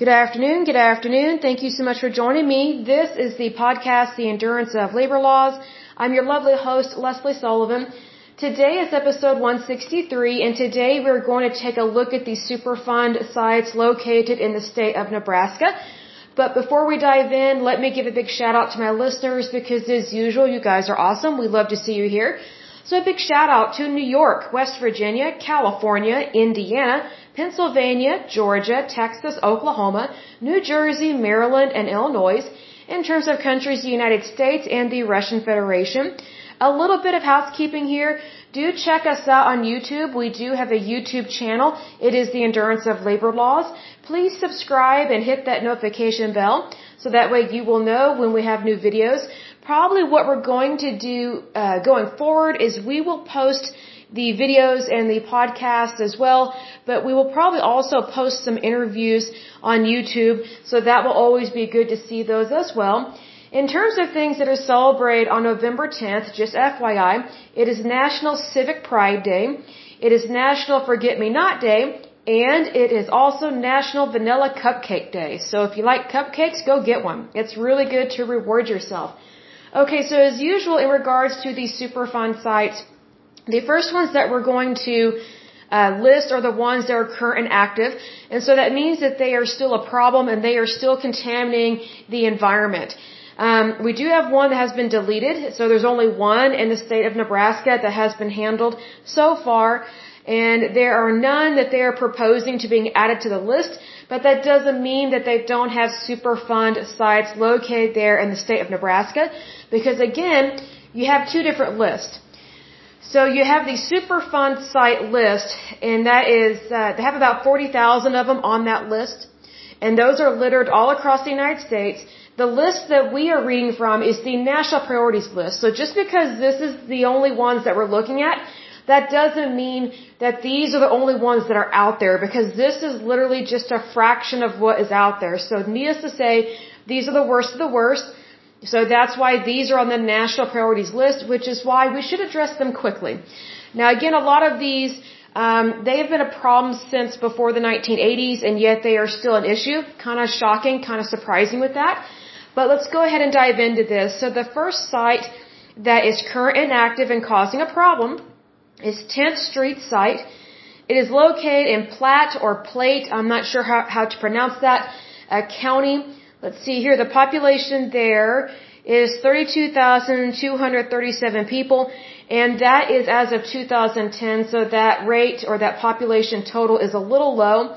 Good afternoon. Good afternoon. Thank you so much for joining me. This is the podcast, The Endurance of Labor Laws. I'm your lovely host, Lesley Sullivan. Today is episode 163, and today we're going to take a look at the Superfund sites located in the state of Nebraska. But before we dive in, let me give a big shout out to my listeners because as usual, you guys are awesome. We love to see you here. So a big shout out to New York, West Virginia, California, Indiana, Pennsylvania, Georgia, Texas, Oklahoma, New Jersey, Maryland, and Illinois. In terms of countries, the United States and the Russian Federation. A little bit of housekeeping here. Do check us out on YouTube. We do have a YouTube channel. It is the Endurance of Labor Laws. Please subscribe and hit that notification bell so that way you will know when we have new videos probably what we're going to do uh, going forward is we will post the videos and the podcast as well, but we will probably also post some interviews on YouTube, so that will always be good to see those as well. In terms of things that are celebrated on November 10th, just FYI, it is National Civic Pride Day, it is National Forget Me Not Day, and it is also National Vanilla Cupcake Day. So if you like cupcakes, go get one. It's really good to reward yourself. Okay, so as usual in regards to the Superfund sites, the first ones that we're going to uh, list are the ones that are current and active. And so that means that they are still a problem and they are still contaminating the environment. Um, we do have one that has been deleted, so there's only one in the state of Nebraska that has been handled so far, and there are none that they are proposing to being added to the list. But that doesn't mean that they don't have Superfund sites located there in the state of Nebraska, because again, you have two different lists. So you have the Superfund site list, and that is, uh, they have about 40,000 of them on that list, and those are littered all across the United States. The list that we are reading from is the national priorities list. So just because this is the only ones that we're looking at, that doesn't mean that these are the only ones that are out there because this is literally just a fraction of what is out there. So needless to say, these are the worst of the worst. So that's why these are on the national priorities list, which is why we should address them quickly. Now again, a lot of these, um, they have been a problem since before the 1980s, and yet they are still an issue. Kind of shocking, kind of surprising with that. But let's go ahead and dive into this. So the first site that is current and active and causing a problem is 10th Street site. It is located in Platte or Plate, I'm not sure how, how to pronounce that, uh, county. Let's see here, the population there is 32,237 people, and that is as of 2010, so that rate or that population total is a little low.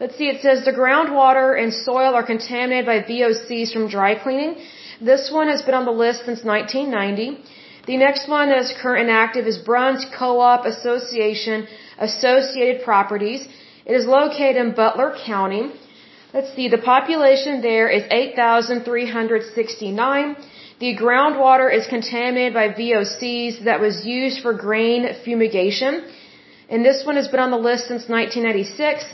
Let's see, it says the groundwater and soil are contaminated by VOCs from dry cleaning. This one has been on the list since 1990. The next one that is current and active is Bruns Co-op Association Associated Properties. It is located in Butler County. Let's see, the population there is 8,369. The groundwater is contaminated by VOCs that was used for grain fumigation. And this one has been on the list since 1996.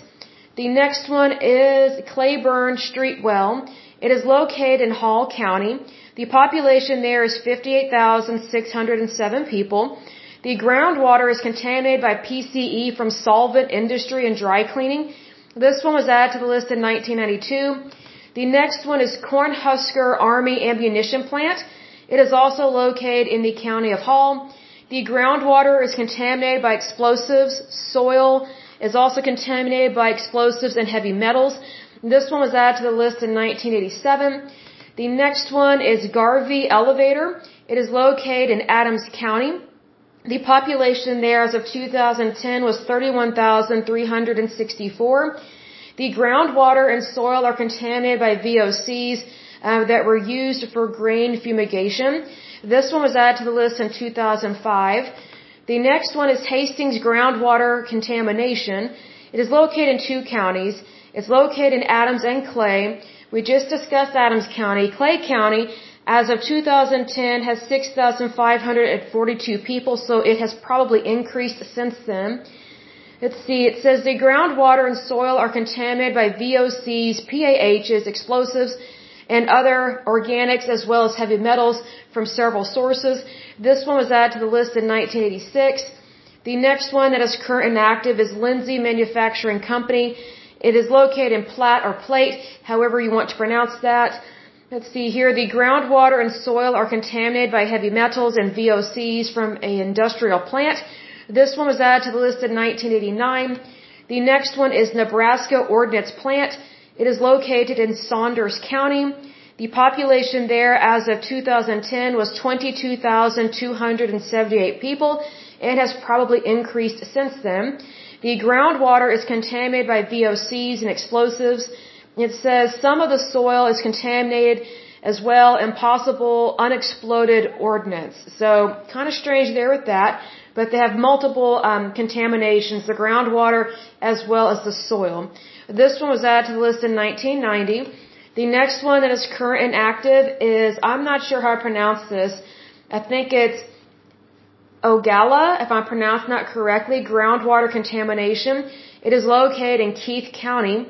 The next one is Cleburn Street Well. It is located in Hall County. The population there is 58,607 people. The groundwater is contaminated by PCE from solvent industry and dry cleaning. This one was added to the list in 1992. The next one is Cornhusker Army Ammunition Plant. It is also located in the county of Hall. The groundwater is contaminated by explosives. Soil is also contaminated by explosives and heavy metals. This one was added to the list in 1987. The next one is Garvey Elevator. It is located in Adams County. The population there as of 2010 was 31,364. The groundwater and soil are contaminated by VOCs uh, that were used for grain fumigation. This one was added to the list in 2005. The next one is Hastings groundwater contamination. It is located in two counties. It's located in Adams and Clay. We just discussed Adams County. Clay County, as of 2010, has 6,542 people, so it has probably increased since then. Let's see, it says the groundwater and soil are contaminated by VOCs, PAHs, explosives, and other organics as well as heavy metals from several sources. This one was added to the list in 1986. The next one that is current and active is Lindsay Manufacturing Company It is located in Platte or Plate, however you want to pronounce that. Let's see here. The groundwater and soil are contaminated by heavy metals and VOCs from an industrial plant. This one was added to the list in 1989. The next one is Nebraska Ordnance Plant. It is located in Saunders County. The population there as of 2010 was 22,278 people and has probably increased since then. The groundwater is contaminated by VOCs and explosives. It says some of the soil is contaminated as well and possible unexploded ordnance. So kind of strange there with that, but they have multiple um, contaminations, the groundwater as well as the soil. This one was added to the list in 1990. The next one that is current and active is, I'm not sure how I pronounce this. I think it's Ogalla, if I'm pronouncing that correctly, groundwater contamination. It is located in Keith County.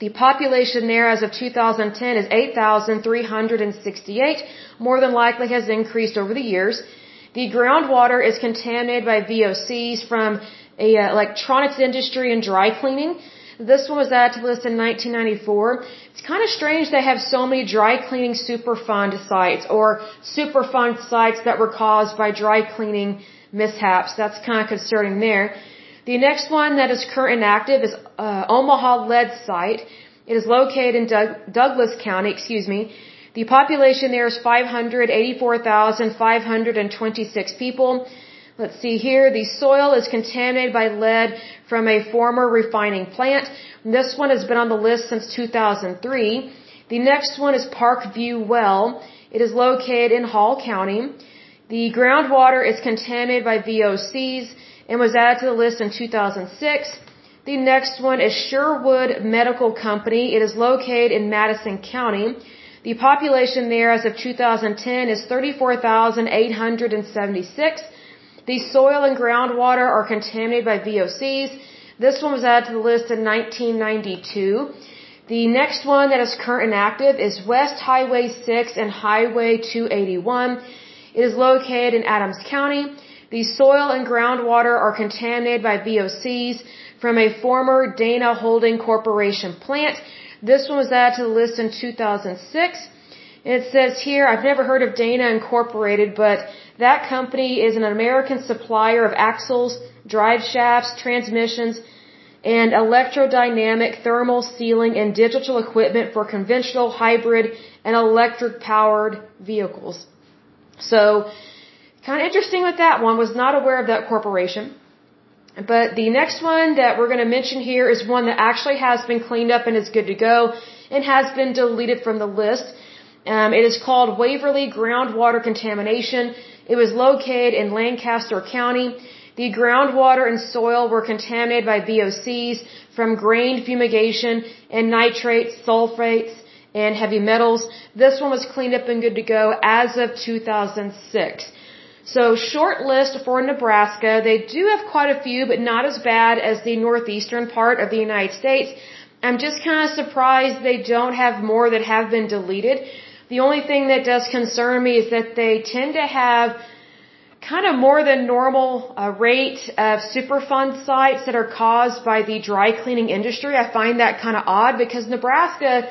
The population there as of 2010 is 8,368, more than likely has increased over the years. The groundwater is contaminated by VOCs from a uh, electronics industry and dry cleaning. This one was added to the list in 1994. It's kind of strange they have so many dry cleaning Superfund sites or Superfund sites that were caused by dry cleaning mishaps. That's kind of concerning there. The next one that is current and active is uh, Omaha Lead Site. It is located in Doug Douglas County, excuse me. The population there is 584,526 people. Let's see here. The soil is contaminated by lead from a former refining plant. This one has been on the list since 2003. The next one is Parkview Well. It is located in Hall County. The groundwater is contaminated by VOCs and was added to the list in 2006. The next one is Sherwood Medical Company. It is located in Madison County. The population there as of 2010 is 34,876. The soil and groundwater are contaminated by VOCs. This one was added to the list in 1992. The next one that is current and active is West Highway 6 and Highway 281. It is located in Adams County. The soil and groundwater are contaminated by VOCs from a former Dana Holding Corporation plant. This one was added to the list in 2006. It says here, I've never heard of Dana Incorporated, but that company is an American supplier of axles, drive shafts, transmissions, and electrodynamic thermal sealing and digital equipment for conventional, hybrid, and electric powered vehicles. So, Kind of interesting with that one, was not aware of that corporation. But the next one that we're going to mention here is one that actually has been cleaned up and is good to go and has been deleted from the list. Um, it is called Waverly Groundwater Contamination. It was located in Lancaster County. The groundwater and soil were contaminated by VOCs from grain fumigation and nitrates, sulfates, and heavy metals. This one was cleaned up and good to go as of 2006. So short list for Nebraska. They do have quite a few, but not as bad as the northeastern part of the United States. I'm just kind of surprised they don't have more that have been deleted. The only thing that does concern me is that they tend to have kind of more than normal uh, rate of Superfund sites that are caused by the dry cleaning industry. I find that kind of odd because Nebraska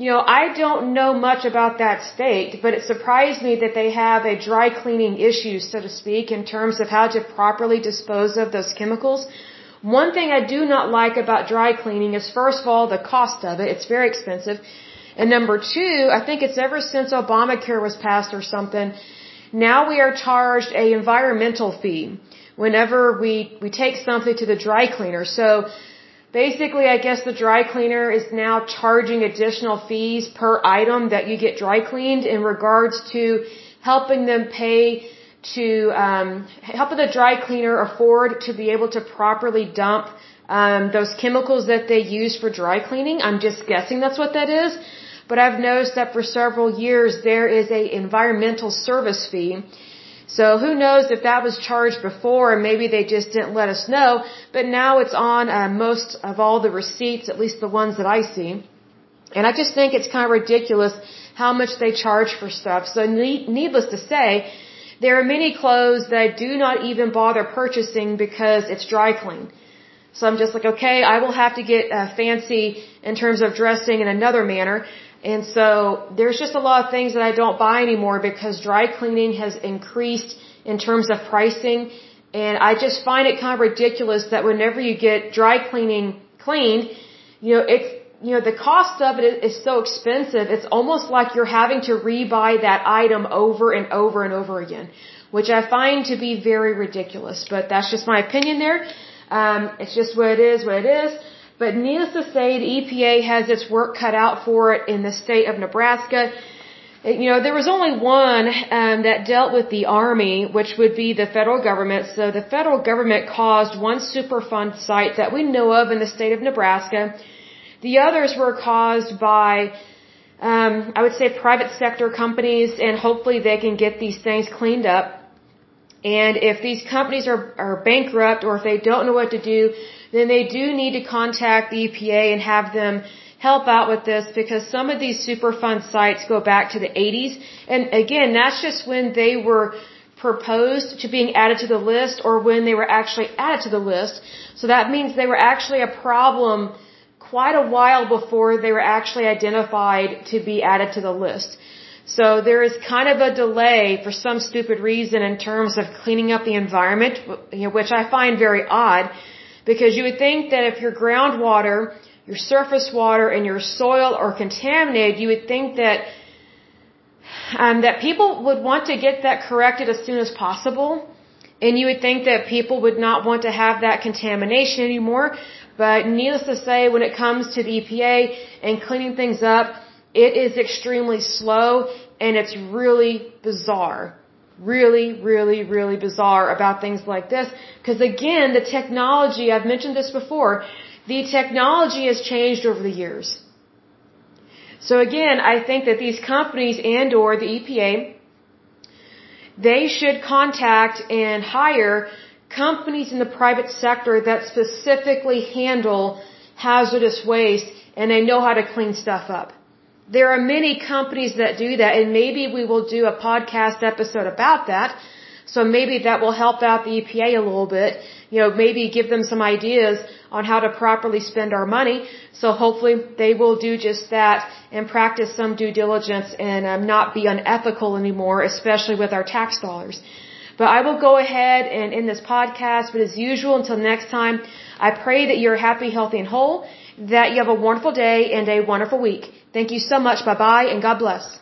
you know, I don't know much about that state, but it surprised me that they have a dry cleaning issue, so to speak, in terms of how to properly dispose of those chemicals. One thing I do not like about dry cleaning is first of all the cost of it. It's very expensive. And number two, I think it's ever since Obamacare was passed or something, now we are charged a environmental fee whenever we, we take something to the dry cleaner. So Basically, I guess the dry cleaner is now charging additional fees per item that you get dry cleaned in regards to helping them pay to um, helping the dry cleaner afford to be able to properly dump um, those chemicals that they use for dry cleaning. I'm just guessing that's what that is. But I've noticed that for several years there is a environmental service fee so who knows if that was charged before and maybe they just didn't let us know, but now it's on uh, most of all the receipts, at least the ones that I see. And I just think it's kind of ridiculous how much they charge for stuff. So needless to say, there are many clothes that I do not even bother purchasing because it's dry clean. So I'm just like, okay, I will have to get uh, fancy in terms of dressing in another manner. And so there's just a lot of things that I don't buy anymore because dry cleaning has increased in terms of pricing. And I just find it kind of ridiculous that whenever you get dry cleaning cleaned, you know, it's, you know, the cost of it is so expensive. It's almost like you're having to rebuy that item over and over and over again, which I find to be very ridiculous. But that's just my opinion there. Um, it's just what it is, what it is. But needless to say, the EPA has its work cut out for it in the state of Nebraska. You know, there was only one um, that dealt with the Army, which would be the federal government. So the federal government caused one Superfund site that we know of in the state of Nebraska. The others were caused by, um, I would say, private sector companies, and hopefully they can get these things cleaned up. And if these companies are, are bankrupt or if they don't know what to do, then they do need to contact the EPA and have them help out with this because some of these Superfund sites go back to the 80s. And again, that's just when they were proposed to being added to the list or when they were actually added to the list. So that means they were actually a problem quite a while before they were actually identified to be added to the list. So there is kind of a delay for some stupid reason in terms of cleaning up the environment, which I find very odd because you would think that if your groundwater, your surface water, and your soil are contaminated, you would think that um, that people would want to get that corrected as soon as possible. And you would think that people would not want to have that contamination anymore. But needless to say, when it comes to the EPA and cleaning things up, it is extremely slow and it's really bizarre really, really, really bizarre about things like this. Because again, the technology, I've mentioned this before, the technology has changed over the years. So again, I think that these companies and or the EPA, they should contact and hire companies in the private sector that specifically handle hazardous waste and they know how to clean stuff up. There are many companies that do that, and maybe we will do a podcast episode about that. So maybe that will help out the EPA a little bit. You know, maybe give them some ideas on how to properly spend our money. So hopefully they will do just that and practice some due diligence and um, not be unethical anymore, especially with our tax dollars. But I will go ahead and end this podcast. But as usual, until next time, I pray that you're happy, healthy, and whole, that you have a wonderful day and a wonderful week. Thank you so much. Bye bye and God bless.